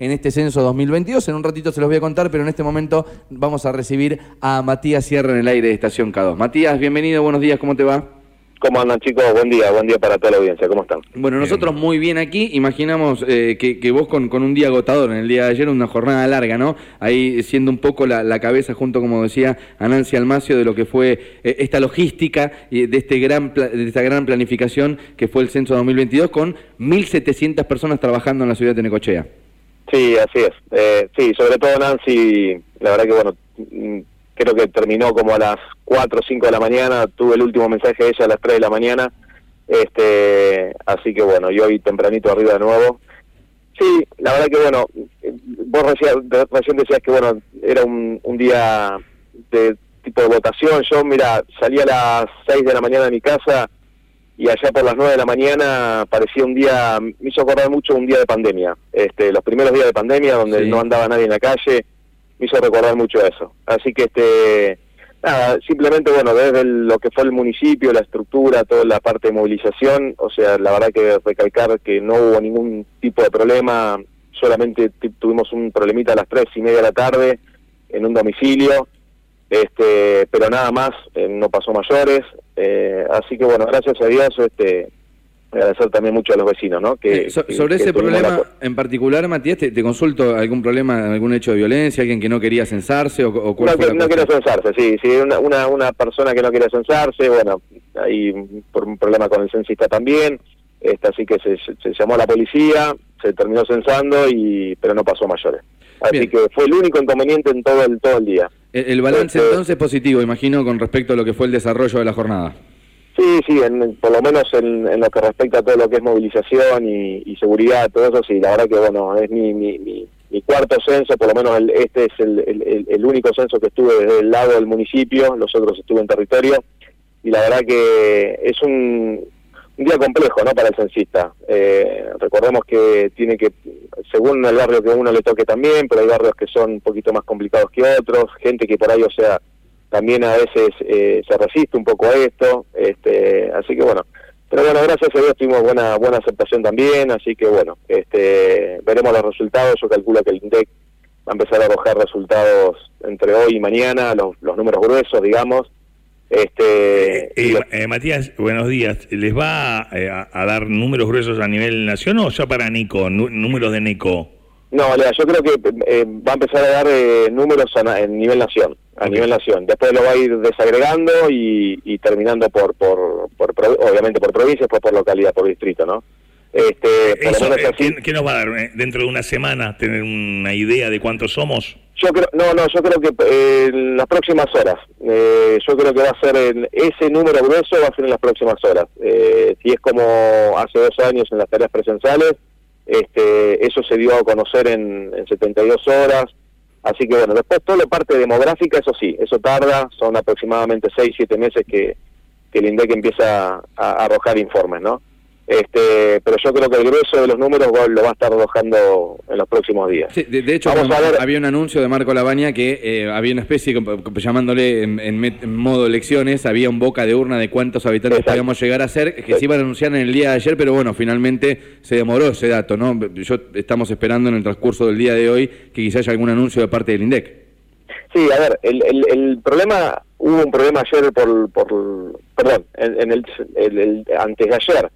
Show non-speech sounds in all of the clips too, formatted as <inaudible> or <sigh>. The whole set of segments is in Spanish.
en este censo 2022. En un ratito se los voy a contar, pero en este momento vamos a recibir a Matías Sierra en el aire de Estación K2. Matías, bienvenido, buenos días, ¿cómo te va? ¿Cómo andan chicos? Buen día, buen día para toda la audiencia, ¿cómo están? Bueno, nosotros muy bien aquí, imaginamos eh, que, vos con, con, un día agotador, en el día de ayer una jornada larga, ¿no? Ahí siendo un poco la, cabeza junto, como decía, a Nancy Almacio de lo que fue eh, esta logística y de, este gran, de esta gran planificación que fue el censo 2022 con 1.700 personas trabajando en la ciudad de Necochea. Sí, así es. Eh, sí, sobre todo Nancy, la verdad que bueno, mm, creo que terminó como a las 4 o 5 de la mañana, tuve el último mensaje de ella a las 3 de la mañana, este, así que bueno, yo hoy tempranito arriba de nuevo. Sí, la verdad que bueno, vos recién, recién decías que bueno, era un, un día de tipo de votación, yo mira, salí a las 6 de la mañana de mi casa y allá por las 9 de la mañana parecía un día, me hizo acordar mucho un día de pandemia, este, los primeros días de pandemia donde no andaba nadie en la calle, me hizo recordar mucho eso. Así que este nada, simplemente bueno, desde lo que fue el municipio, la estructura, toda la parte de movilización, o sea, la verdad que recalcar que no hubo ningún tipo de problema, solamente tuvimos un problemita a las tres y media de la tarde en un domicilio, este, pero nada más, eh, no pasó mayores, eh, así que bueno, gracias a Dios, este, agradecer también mucho a los vecinos, ¿no? Que, sobre ese problema en particular, Matías, te, consulto algún problema, algún hecho de violencia, alguien que no quería censarse o, no, quería censarse, sí, sí, una, una, persona que no quería censarse, bueno, hay por un problema con el censista también, este, así que se, llamó a la policía, se terminó censando y pero no pasó mayores. Así que fue el único inconveniente en todo el todo el día. El, balance este, entonces positivo, imagino, con respecto a lo que fue el desarrollo de la jornada. Sí, sí, por lo menos en, lo que respecta a todo lo que es movilización y, seguridad, todo eso, sí, la verdad que bueno, es mi, mi, mi, cuarto censo, por lo menos este es el, el, único censo que estuve desde el lado del municipio, los otros estuve en territorio, y la verdad que es un, un día complejo ¿no? para el censista. Eh, recordemos que tiene que, según el barrio que uno le toque también, pero hay barrios que son un poquito más complicados que otros, gente que por ahí, o sea, también a veces eh, se resiste un poco a esto, este, así que bueno, pero bueno, gracias a Dios tuvimos buena buena aceptación también, así que bueno, este, veremos los resultados, yo calculo que el INDEC va a empezar a arrojar resultados entre hoy y mañana, los, los números gruesos, digamos, este, eh, eh, Matías, buenos días. ¿Les va a, dar números gruesos a nivel nación o ya para Nico, números de Nico? No, yo creo que va a empezar a dar números a, nivel nación, a nivel nación. Después lo va a ir desagregando y, terminando por, por, obviamente por provincia, después por localidad, por distrito, ¿no? Este, ¿qué, nos va a dar dentro de una semana? ¿Tener una idea de cuántos somos? Yo creo, no, no, yo creo que eh, en las próximas horas. Eh, yo creo que va a ser ese número grueso va a ser en las próximas horas. Eh, si es como hace dos años en las tareas presenciales, este, eso se dio a conocer en, 72 horas. Así que bueno, después toda la parte demográfica, eso sí, eso tarda, son aproximadamente 6, 7 meses que, que el INDEC empieza a arrojar informes, ¿no? Este, pero yo creo que el grueso de los números lo va a estar arrojando en los próximos días. de, hecho, había un anuncio de Marco Labaña que eh, había una especie, llamándole en, modo elecciones, había un boca de urna de cuántos habitantes podíamos llegar a ser, que se iban a anunciar en el día de ayer, pero bueno, finalmente se demoró ese dato, ¿no? Yo estamos esperando en el transcurso del día de hoy que quizás haya algún anuncio de parte del INDEC. Sí, a ver, el, el, problema, hubo un problema ayer por, por perdón, en, el, el, antes de ayer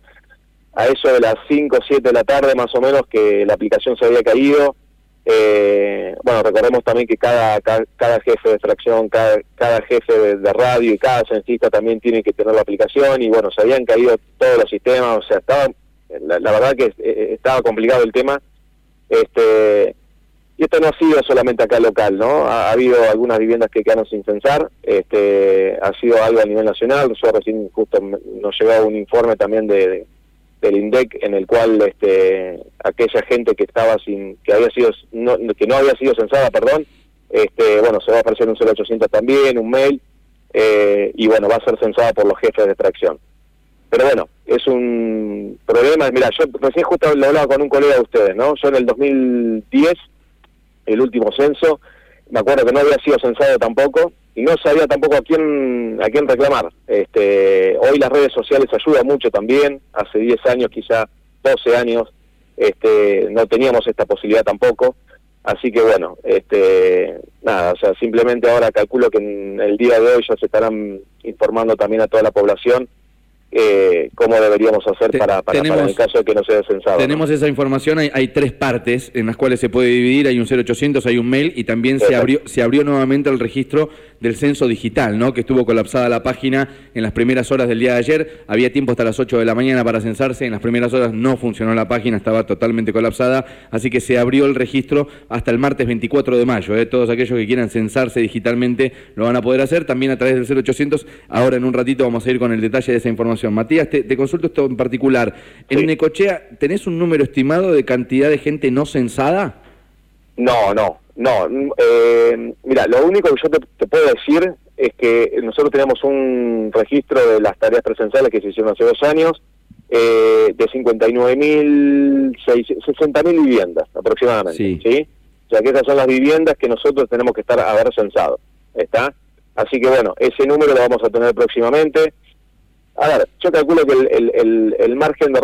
a eso de las 5 o 7 de la tarde más o menos que la aplicación se había caído. Eh, bueno, recordemos también que cada, cada, jefe de extracción, cada, cada jefe de, radio y cada censista también tiene que tener la aplicación y bueno, se habían caído todos los sistemas, o sea, estaba, la, verdad que eh, estaba complicado el tema. Este, y esto no ha sido solamente acá local, ¿no? Ha, habido algunas viviendas que quedaron sin censar, este, ha sido algo a nivel nacional, yo recién justo nos llegó un informe también de del INDEC en el cual este, aquella gente que estaba sin que había sido no, que no había sido censada perdón este bueno se va a aparecer un 0800 también un mail eh, y bueno va a ser censada por los jefes de extracción. Pero bueno es un problema. Mira yo recién justo lo hablaba con un colega de ustedes no yo en el 2010 el último censo me acuerdo que no había sido censado tampoco y no sabía tampoco a quién a quién reclamar. Este, hoy las redes sociales ayudan mucho también, hace 10 años, quizá 12 años, este, no teníamos esta posibilidad tampoco. Así que bueno, este, nada, o sea, simplemente ahora calculo que en el día de hoy ya se estarán informando también a toda la población eh, cómo deberíamos hacer para, para, para, el caso de que no sea censado. Tenemos esa información, hay, hay, tres partes en las cuales se puede dividir, hay un 0800, hay un mail y también se abrió, se abrió nuevamente el registro del censo digital, ¿no? que estuvo colapsada la página en las primeras horas del día de ayer, había tiempo hasta las 8 de la mañana para censarse, en las primeras horas no funcionó la página, estaba totalmente colapsada, así que se abrió el registro hasta el martes 24 de mayo, ¿eh? todos aquellos que quieran censarse digitalmente lo van a poder hacer, también a través del 0800, ahora en un ratito vamos a ir con el detalle de esa información. Matías, te, te consulto esto en particular. ¿En Necochea tenés un número estimado de cantidad de gente no censada? No, no, no. Eh, mira, lo único que yo te, puedo decir es que nosotros tenemos un registro de las tareas presenciales que se hicieron hace dos años eh, de 59.000, 60.000 viviendas aproximadamente. Sí. ¿sí? O sea que esas son las viviendas que nosotros tenemos que estar a haber censado. ¿Está? Así que bueno, ese número lo vamos a tener próximamente. A ver, yo calculo que el, el, el, margen de...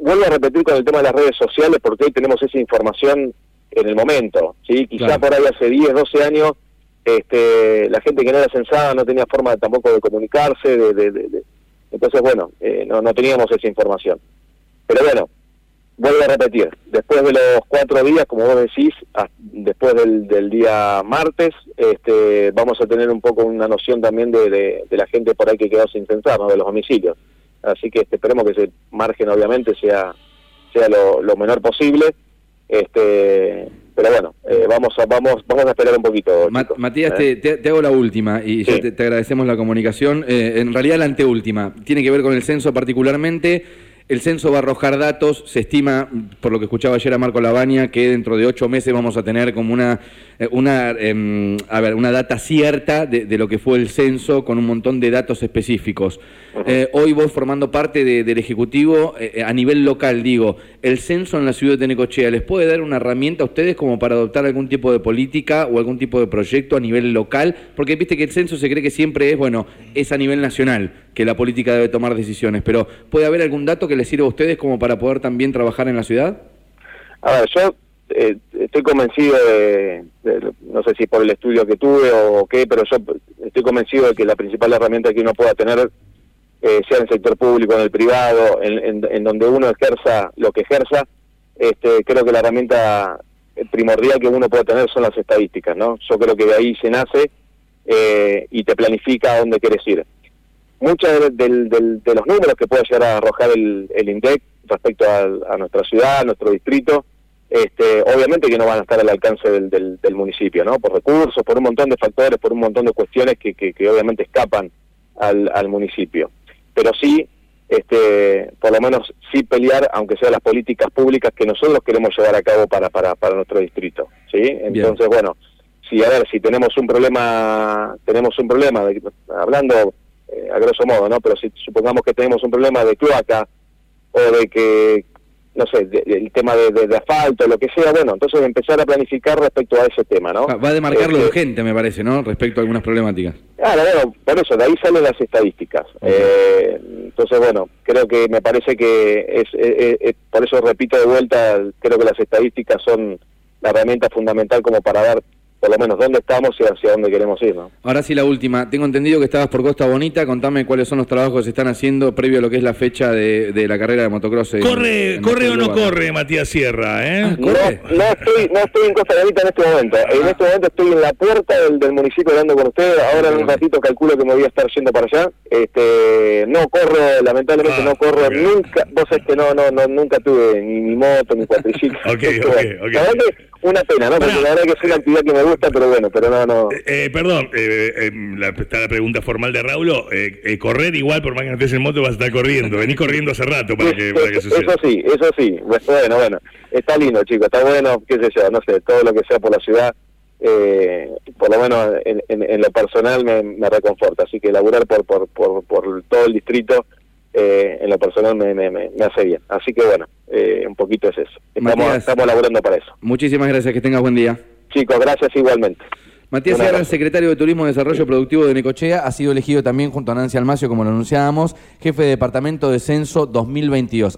Vuelvo a repetir con el tema de las redes sociales porque hoy tenemos esa información en el momento, ¿sí? Quizá por ahí hace 10, 12 años este, la gente que no era censada no tenía forma tampoco de comunicarse, de, entonces bueno, eh, no, no teníamos esa información. Pero bueno, vuelvo a repetir, después de los cuatro días, como vos decís, después del, del, día martes, este, vamos a tener un poco una noción también de, de, la gente por ahí que quedó sin censar, ¿no? de los homicidios. Así que este, esperemos que ese margen obviamente sea, sea lo, lo menor posible. Este, pero bueno, eh, vamos a vamos vamos a esperar un poquito. Matías, ¿eh? te, te, hago la última y ya te, agradecemos la comunicación. Eh, en realidad la anteúltima tiene que ver con el censo particularmente. El censo va a arrojar datos, se estima, por lo que escuchaba ayer a Marco Labaña, que dentro de ocho meses vamos a tener como una, eh, una, em, a ver, una data cierta de, lo que fue el censo con un montón de datos específicos. Eh, hoy vos formando parte del Ejecutivo, eh, a nivel local, digo, ¿el censo en la ciudad de Necochea les puede dar una herramienta a ustedes como para adoptar algún tipo de política o algún tipo de proyecto a nivel local? Porque viste que el censo se cree que siempre es, bueno, es a nivel nacional que la política debe tomar decisiones, pero ¿puede haber algún dato que les sirva a ustedes como para poder también trabajar en la ciudad? A ver, yo eh, estoy convencido de, no sé si por el estudio que tuve o qué, pero yo estoy convencido de que la principal herramienta que uno pueda tener, eh, sea en el sector público, en el privado, en, donde uno ejerza lo que ejerza, este, creo que la herramienta primordial que uno puede tener son las estadísticas, ¿no? Yo creo que de ahí se nace eh, y te planifica a dónde quieres ir muchos de, los números que puede llegar a arrojar el, el INDEC respecto a, nuestra ciudad, a nuestro distrito, este, obviamente que no van a estar al alcance del, del, municipio, ¿no? Por recursos, por un montón de factores, por un montón de cuestiones que, que, obviamente escapan al, al, municipio. Pero sí, este, por lo menos sí pelear, aunque sean las políticas públicas que nosotros queremos llevar a cabo para, para, para nuestro distrito, ¿sí? Entonces, bueno, si a ver, si tenemos un problema, tenemos un problema, de, hablando eh, a grosso modo, ¿no? Pero si supongamos que tenemos un problema de cloaca o de que, no sé, el tema de, de, asfalto, lo que sea, bueno, entonces empezar a planificar respecto a ese tema, ¿no? Va a demarcar lo urgente, me parece, ¿no? Respecto a algunas problemáticas. Claro, bueno, por eso, de ahí salen las estadísticas. Eh, entonces, bueno, creo que me parece que es, por eso repito de vuelta, creo que las estadísticas son la herramienta fundamental como para dar por lo menos dónde estamos y hacia dónde queremos ir. ¿no? Ahora sí, la última. Tengo entendido que estabas por Costa Bonita. Contame cuáles son los trabajos que se están haciendo previo a lo que es la fecha de, de la carrera de motocross. ¿Corre, corre o no corre, Matías Sierra? ¿eh? Ah, no, no, estoy, no estoy en Costa Bonita en este momento. En este momento estoy en la puerta del, del municipio hablando con ustedes. Ahora en un ratito calculo que me voy a estar yendo para allá. Este, no corro, lamentablemente no ah, corro. Nunca, vos sabés que no, no, no, nunca tuve ni, mi moto, ni cuatriciclo. <laughs> <laughs> ok, ok, ok una pena, ¿no? Porque la verdad que es una actividad que me gusta, pero bueno, pero no, no. Eh, eh perdón, eh, eh, la, está la pregunta formal de Raúl. Eh, correr igual, por más que no estés en moto, vas a estar corriendo. Venís corriendo hace rato para que, para que suceda. Eso sí, eso sí. Bueno, bueno. Está lindo, chicos, está bueno, qué sé yo, no sé, todo lo que sea por la ciudad. por lo menos en, en, lo personal me, me, reconforta. Así que laburar por, por, por, por todo el distrito eh, en lo personal me, me, me, hace bien. Así que bueno, eh, un poquito es eso. Estamos, estamos laburando para eso. Muchísimas gracias, que tengas buen día. Chicos, gracias igualmente. Matías Sierra, secretario de Turismo y Desarrollo Productivo de Necochea, ha sido elegido también junto a Nancy Almacio, como lo anunciábamos, jefe de Departamento de Censo 2022.